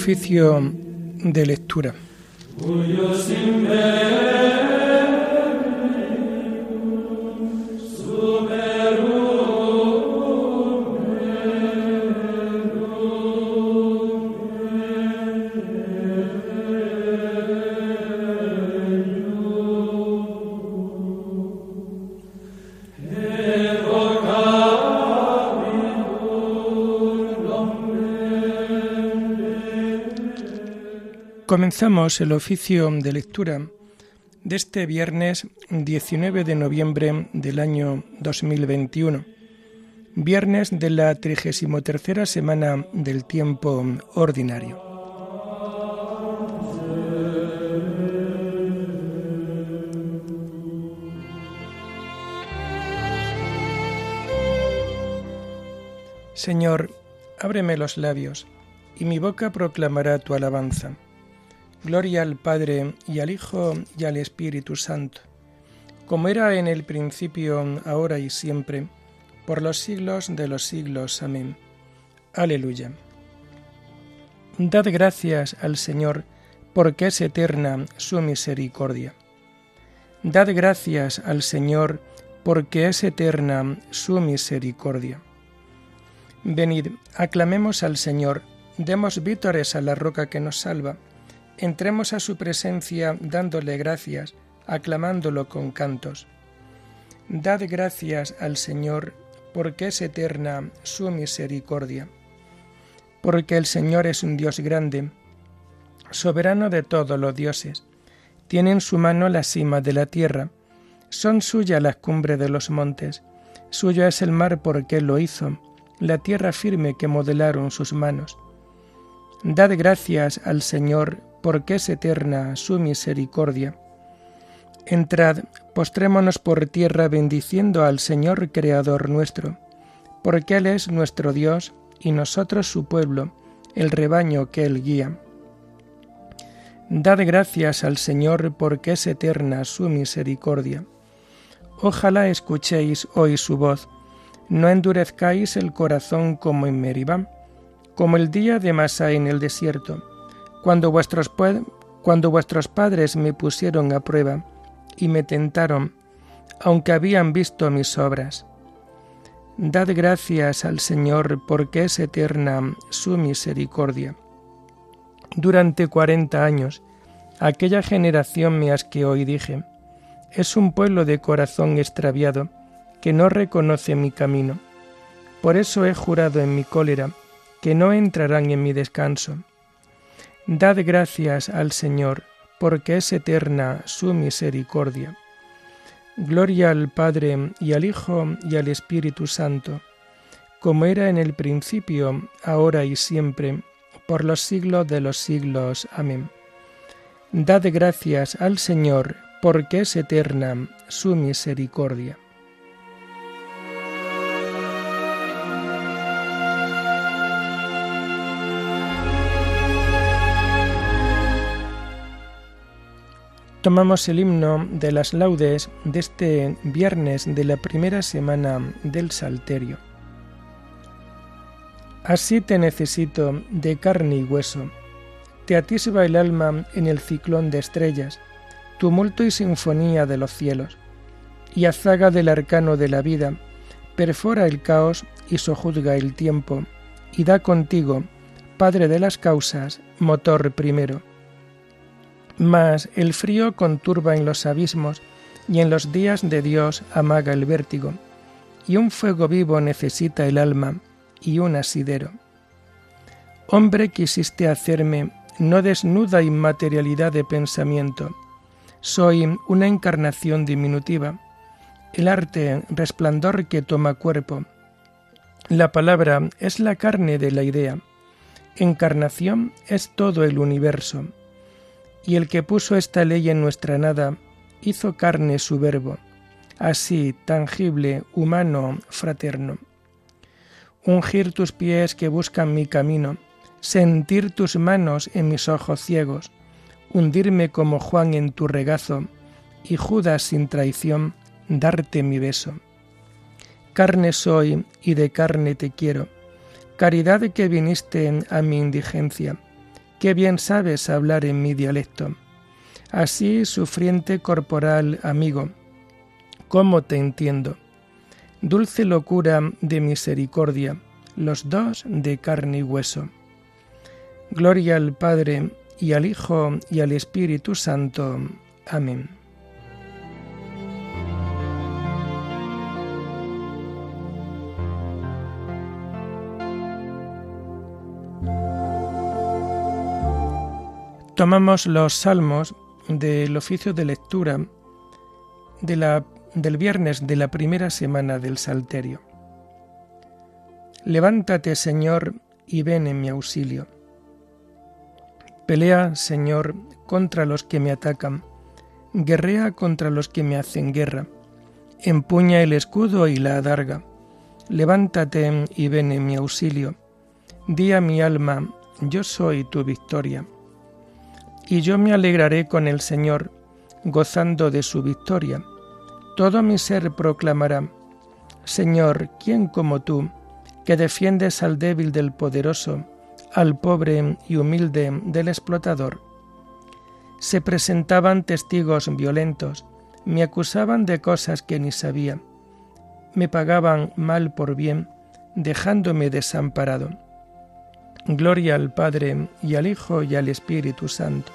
Oficio de lectura. Comenzamos el oficio de lectura de este viernes 19 de noviembre del año 2021, viernes de la 33 semana del tiempo ordinario. Señor, ábreme los labios, y mi boca proclamará tu alabanza. Gloria al Padre y al Hijo y al Espíritu Santo, como era en el principio, ahora y siempre, por los siglos de los siglos. Amén. Aleluya. Dad gracias al Señor, porque es eterna su misericordia. Dad gracias al Señor, porque es eterna su misericordia. Venid, aclamemos al Señor, demos vítores a la roca que nos salva entremos a su presencia dándole gracias, aclamándolo con cantos. Dad gracias al Señor, porque es eterna su misericordia. Porque el Señor es un Dios grande, soberano de todos los dioses. Tiene en su mano la cima de la tierra, son suyas las cumbres de los montes, suyo es el mar porque él lo hizo, la tierra firme que modelaron sus manos. Dad gracias al Señor, porque es eterna su misericordia. Entrad, postrémonos por tierra bendiciendo al Señor Creador nuestro, porque Él es nuestro Dios y nosotros su pueblo, el rebaño que Él guía. Dad gracias al Señor porque es eterna su misericordia. Ojalá escuchéis hoy su voz, no endurezcáis el corazón como en Meribá, como el día de Masá en el desierto cuando vuestros, padres me pusieron a prueba y me tentaron, aunque habían visto mis obras. Dad gracias al Señor porque es eterna su misericordia. Durante cuarenta años, aquella generación me asqueó y dije, es un pueblo de corazón extraviado que no reconoce mi camino. Por eso he jurado en mi cólera que no entrarán en mi descanso. Dad gracias al Señor, porque es eterna su misericordia. Gloria al Padre y al Hijo y al Espíritu Santo, como era en el principio, ahora y siempre, por los siglos de los siglos. Amén. Dad gracias al Señor, porque es eterna su misericordia. Tomamos el himno de las laudes de este viernes de la primera semana del Salterio. Así te necesito de carne y hueso, te atisba el alma en el ciclón de estrellas, tumulto y sinfonía de los cielos, y azaga del arcano de la vida, perfora el caos y sojuzga el tiempo, y da contigo, Padre de las causas, motor primero mas el frío conturba en los abismos y en los días de Dios amaga el vértigo, y un fuego vivo necesita el alma y un asidero. Hombre quisiste hacerme no desnuda inmaterialidad de pensamiento, soy una encarnación diminutiva, el arte resplandor que toma cuerpo. La palabra es la carne de la idea, encarnación es todo el universo y el que puso esta ley en nuestra nada, hizo carne su verbo, así tangible, humano, fraterno. Ungir tus pies que buscan mi camino, sentir tus manos en mis ojos ciegos, hundirme como Juan en tu regazo, y Judas sin traición, darte mi beso. Carne soy y de carne te quiero, caridad que viniste a mi indigencia qué bien sabes hablar en mi dialecto. Así, sufriente corporal amigo, ¿cómo te entiendo? Dulce locura de misericordia, los dos de carne y hueso. Gloria al Padre y al Hijo y al Espíritu Santo. Amén. Tomamos los salmos del oficio de lectura del viernes de la primera semana del Salterio. Levántate, Señor, y ven en mi auxilio. Pelea, Señor, contra los que me atacan, guerrea contra los que me hacen guerra, empuña el escudo y la adarga. Levántate y ven en mi auxilio. Di a mi alma, yo soy tu victoria. Y yo me alegraré con el Señor, gozando de su victoria. Todo mi ser proclamará, Señor, ¿quién como tú, que defiendes al débil del poderoso, al pobre y humilde del explotador. Se presentaban testigos violentos, me acusaban de cosas que ni sabía, me pagaban mal por bien, dejándome desamparado. Gloria al Padre y al Hijo y al Espíritu Santo,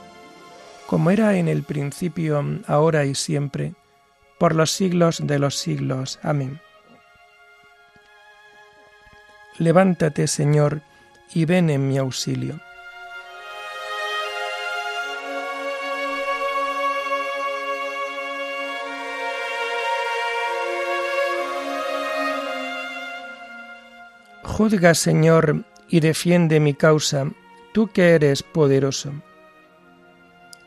como era en el principio, ahora y siempre, por los siglos de los siglos. Amén. Levántate, Señor, y ven en mi auxilio. Juzga, Señor, y defiende mi causa, tú que eres poderoso.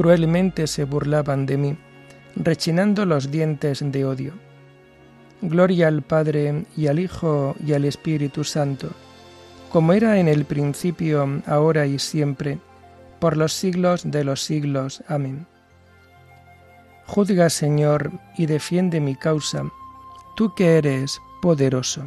Cruelmente se burlaban de mí, rechinando los dientes de odio. Gloria al Padre y al Hijo y al Espíritu Santo, como era en el principio, ahora y siempre, por los siglos de los siglos. Amén. Juzga, Señor, y defiende mi causa, tú que eres poderoso.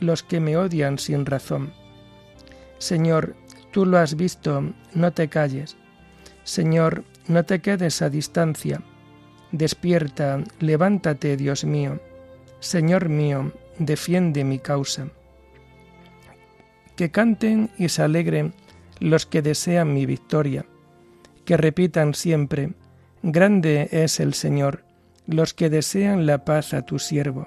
los que me odian sin razón Señor, tú lo has visto, no te calles. Señor, no te quedes a distancia. Despierta, levántate, Dios mío. Señor mío, defiende mi causa. Que canten y se alegren los que desean mi victoria. Que repitan siempre, Grande es el Señor, los que desean la paz a tu siervo.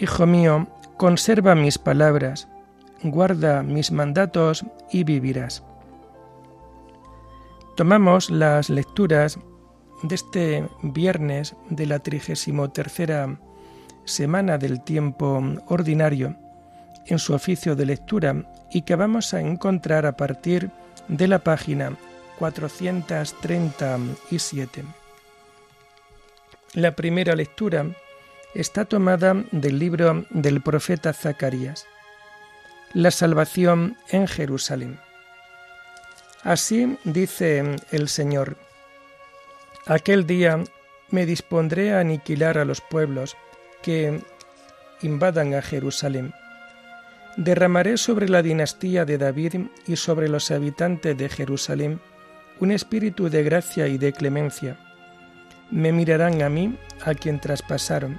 Hijo mío, conserva mis palabras, guarda mis mandatos y vivirás. Tomamos las lecturas de este viernes de la trigésimo tercera semana del tiempo ordinario en su oficio de lectura y que vamos a encontrar a partir de la página 437. La primera lectura está tomada del libro del profeta Zacarías, La salvación en Jerusalén. Así dice el Señor, aquel día me dispondré a aniquilar a los pueblos que invadan a Jerusalén. Derramaré sobre la dinastía de David y sobre los habitantes de Jerusalén un espíritu de gracia y de clemencia. Me mirarán a mí, a quien traspasaron.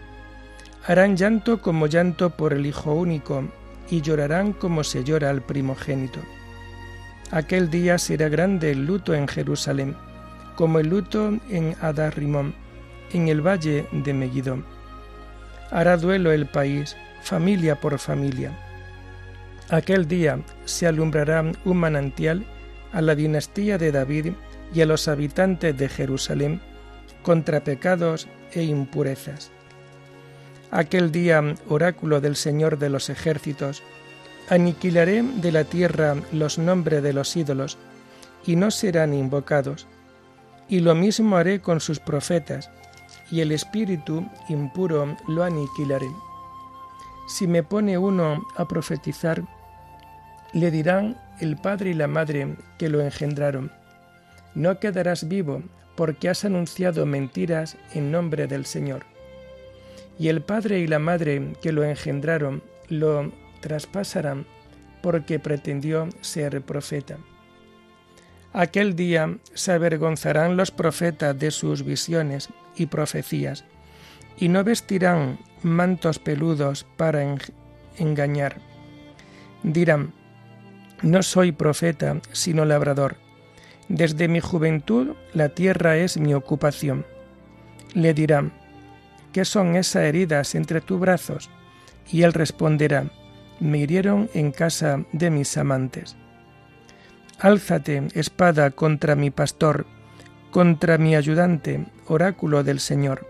Harán llanto como llanto por el Hijo único, y llorarán como se llora al primogénito. Aquel día será grande el luto en Jerusalén, como el luto en Adarrimón, en el valle de Megiddo. Hará duelo el país, familia por familia. Aquel día se alumbrará un manantial a la dinastía de David y a los habitantes de Jerusalén contra pecados e impurezas. Aquel día, oráculo del Señor de los ejércitos, aniquilaré de la tierra los nombres de los ídolos, y no serán invocados. Y lo mismo haré con sus profetas, y el espíritu impuro lo aniquilaré. Si me pone uno a profetizar, le dirán el padre y la madre que lo engendraron, no quedarás vivo porque has anunciado mentiras en nombre del Señor. Y el padre y la madre que lo engendraron lo traspasarán porque pretendió ser profeta. Aquel día se avergonzarán los profetas de sus visiones y profecías, y no vestirán mantos peludos para engañar. Dirán, no soy profeta, sino labrador. Desde mi juventud la tierra es mi ocupación. Le dirán, ¿qué son esas heridas entre tus brazos? Y él responderá, me hirieron en casa de mis amantes. Álzate, espada, contra mi pastor, contra mi ayudante, oráculo del Señor.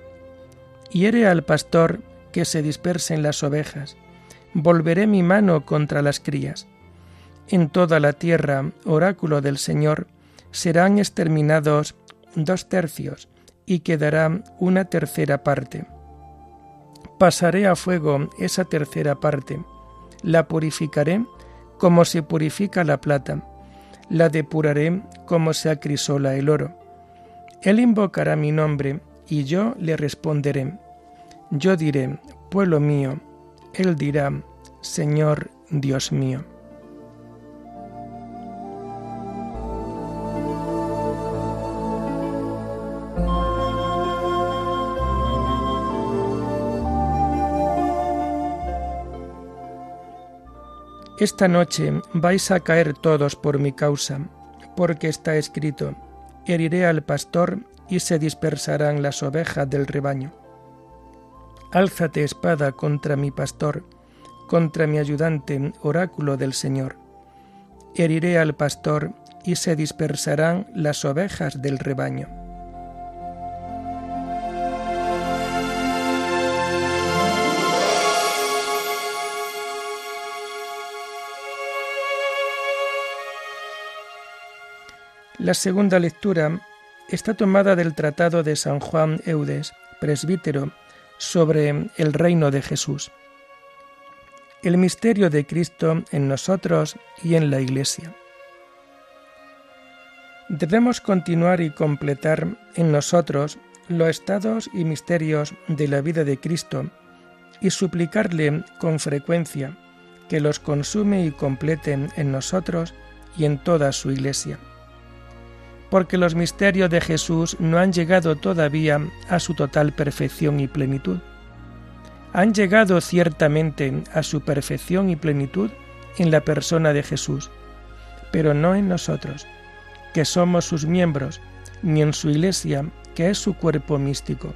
Hiere al pastor que se dispersen las ovejas. Volveré mi mano contra las crías en toda la tierra, oráculo del Señor, serán exterminados dos tercios y quedará una tercera parte. Pasaré a fuego esa tercera parte, la purificaré como se purifica la plata, la depuraré como se acrisola el oro. Él invocará mi nombre y yo le responderé. Yo diré, pueblo mío, él dirá, Señor Dios mío. Esta noche vais a caer todos por mi causa, porque está escrito, heriré al pastor y se dispersarán las ovejas del rebaño. Álzate espada contra mi pastor, contra mi ayudante, oráculo del Señor. Heriré al pastor y se dispersarán las ovejas del rebaño. La segunda lectura está tomada del Tratado de San Juan Eudes, presbítero, sobre el reino de Jesús. El misterio de Cristo en nosotros y en la Iglesia. Debemos continuar y completar en nosotros los estados y misterios de la vida de Cristo y suplicarle con frecuencia que los consume y completen en nosotros y en toda su Iglesia porque los misterios de Jesús no han llegado todavía a su total perfección y plenitud. Han llegado ciertamente a su perfección y plenitud en la persona de Jesús, pero no en nosotros, que somos sus miembros, ni en su iglesia, que es su cuerpo místico.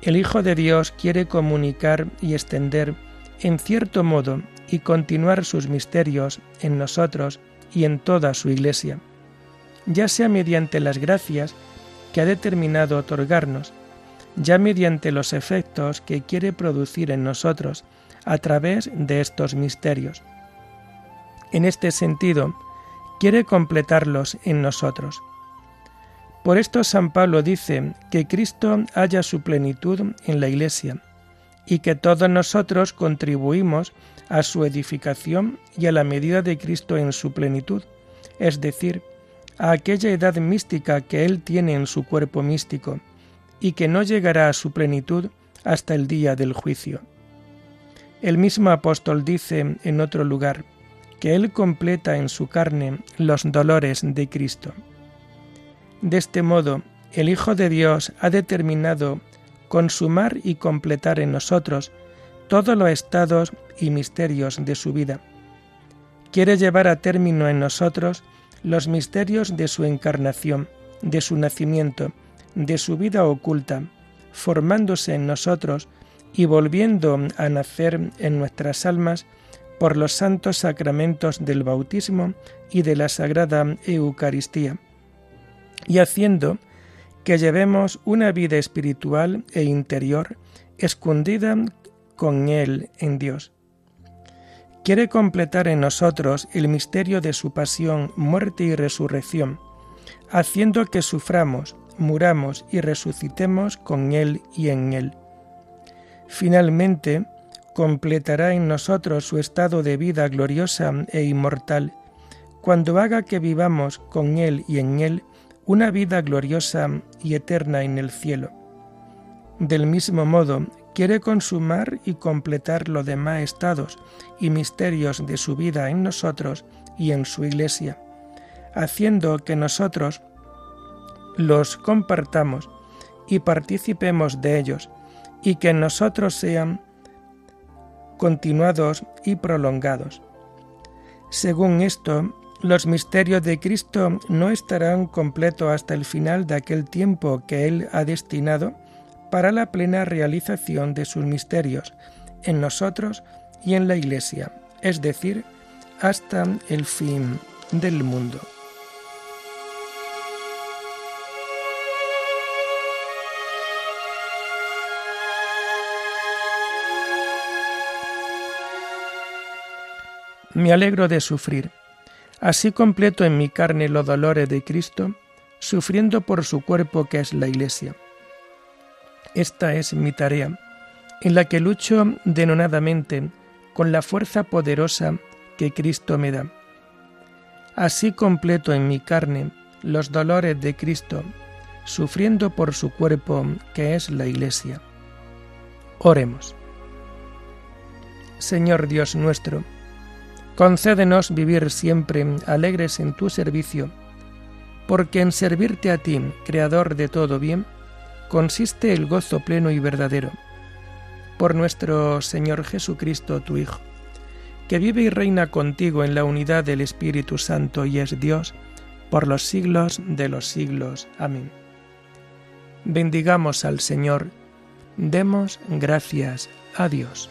El Hijo de Dios quiere comunicar y extender, en cierto modo, y continuar sus misterios en nosotros y en toda su iglesia ya sea mediante las gracias que ha determinado otorgarnos, ya mediante los efectos que quiere producir en nosotros a través de estos misterios. En este sentido, quiere completarlos en nosotros. Por esto San Pablo dice que Cristo haya su plenitud en la Iglesia y que todos nosotros contribuimos a su edificación y a la medida de Cristo en su plenitud, es decir, a aquella edad mística que Él tiene en su cuerpo místico y que no llegará a su plenitud hasta el día del juicio. El mismo apóstol dice en otro lugar que Él completa en su carne los dolores de Cristo. De este modo, el Hijo de Dios ha determinado consumar y completar en nosotros todos los estados y misterios de su vida. Quiere llevar a término en nosotros los misterios de su encarnación, de su nacimiento, de su vida oculta, formándose en nosotros y volviendo a nacer en nuestras almas por los santos sacramentos del bautismo y de la Sagrada Eucaristía, y haciendo que llevemos una vida espiritual e interior escondida con Él en Dios. Quiere completar en nosotros el misterio de su pasión, muerte y resurrección, haciendo que suframos, muramos y resucitemos con Él y en Él. Finalmente, completará en nosotros su estado de vida gloriosa e inmortal, cuando haga que vivamos con Él y en Él una vida gloriosa y eterna en el cielo. Del mismo modo, quiere consumar y completar los demás estados y misterios de su vida en nosotros y en su Iglesia, haciendo que nosotros los compartamos y participemos de ellos, y que nosotros sean continuados y prolongados. Según esto, los misterios de Cristo no estarán completos hasta el final de aquel tiempo que Él ha destinado para la plena realización de sus misterios en nosotros y en la Iglesia, es decir, hasta el fin del mundo. Me alegro de sufrir. Así completo en mi carne los dolores de Cristo, sufriendo por su cuerpo que es la Iglesia. Esta es mi tarea, en la que lucho denonadamente con la fuerza poderosa que Cristo me da. Así completo en mi carne los dolores de Cristo, sufriendo por su cuerpo que es la Iglesia. Oremos. Señor Dios nuestro, Concédenos vivir siempre alegres en tu servicio, porque en servirte a ti, Creador de todo bien, consiste el gozo pleno y verdadero. Por nuestro Señor Jesucristo, tu Hijo, que vive y reina contigo en la unidad del Espíritu Santo y es Dios, por los siglos de los siglos. Amén. Bendigamos al Señor, demos gracias a Dios.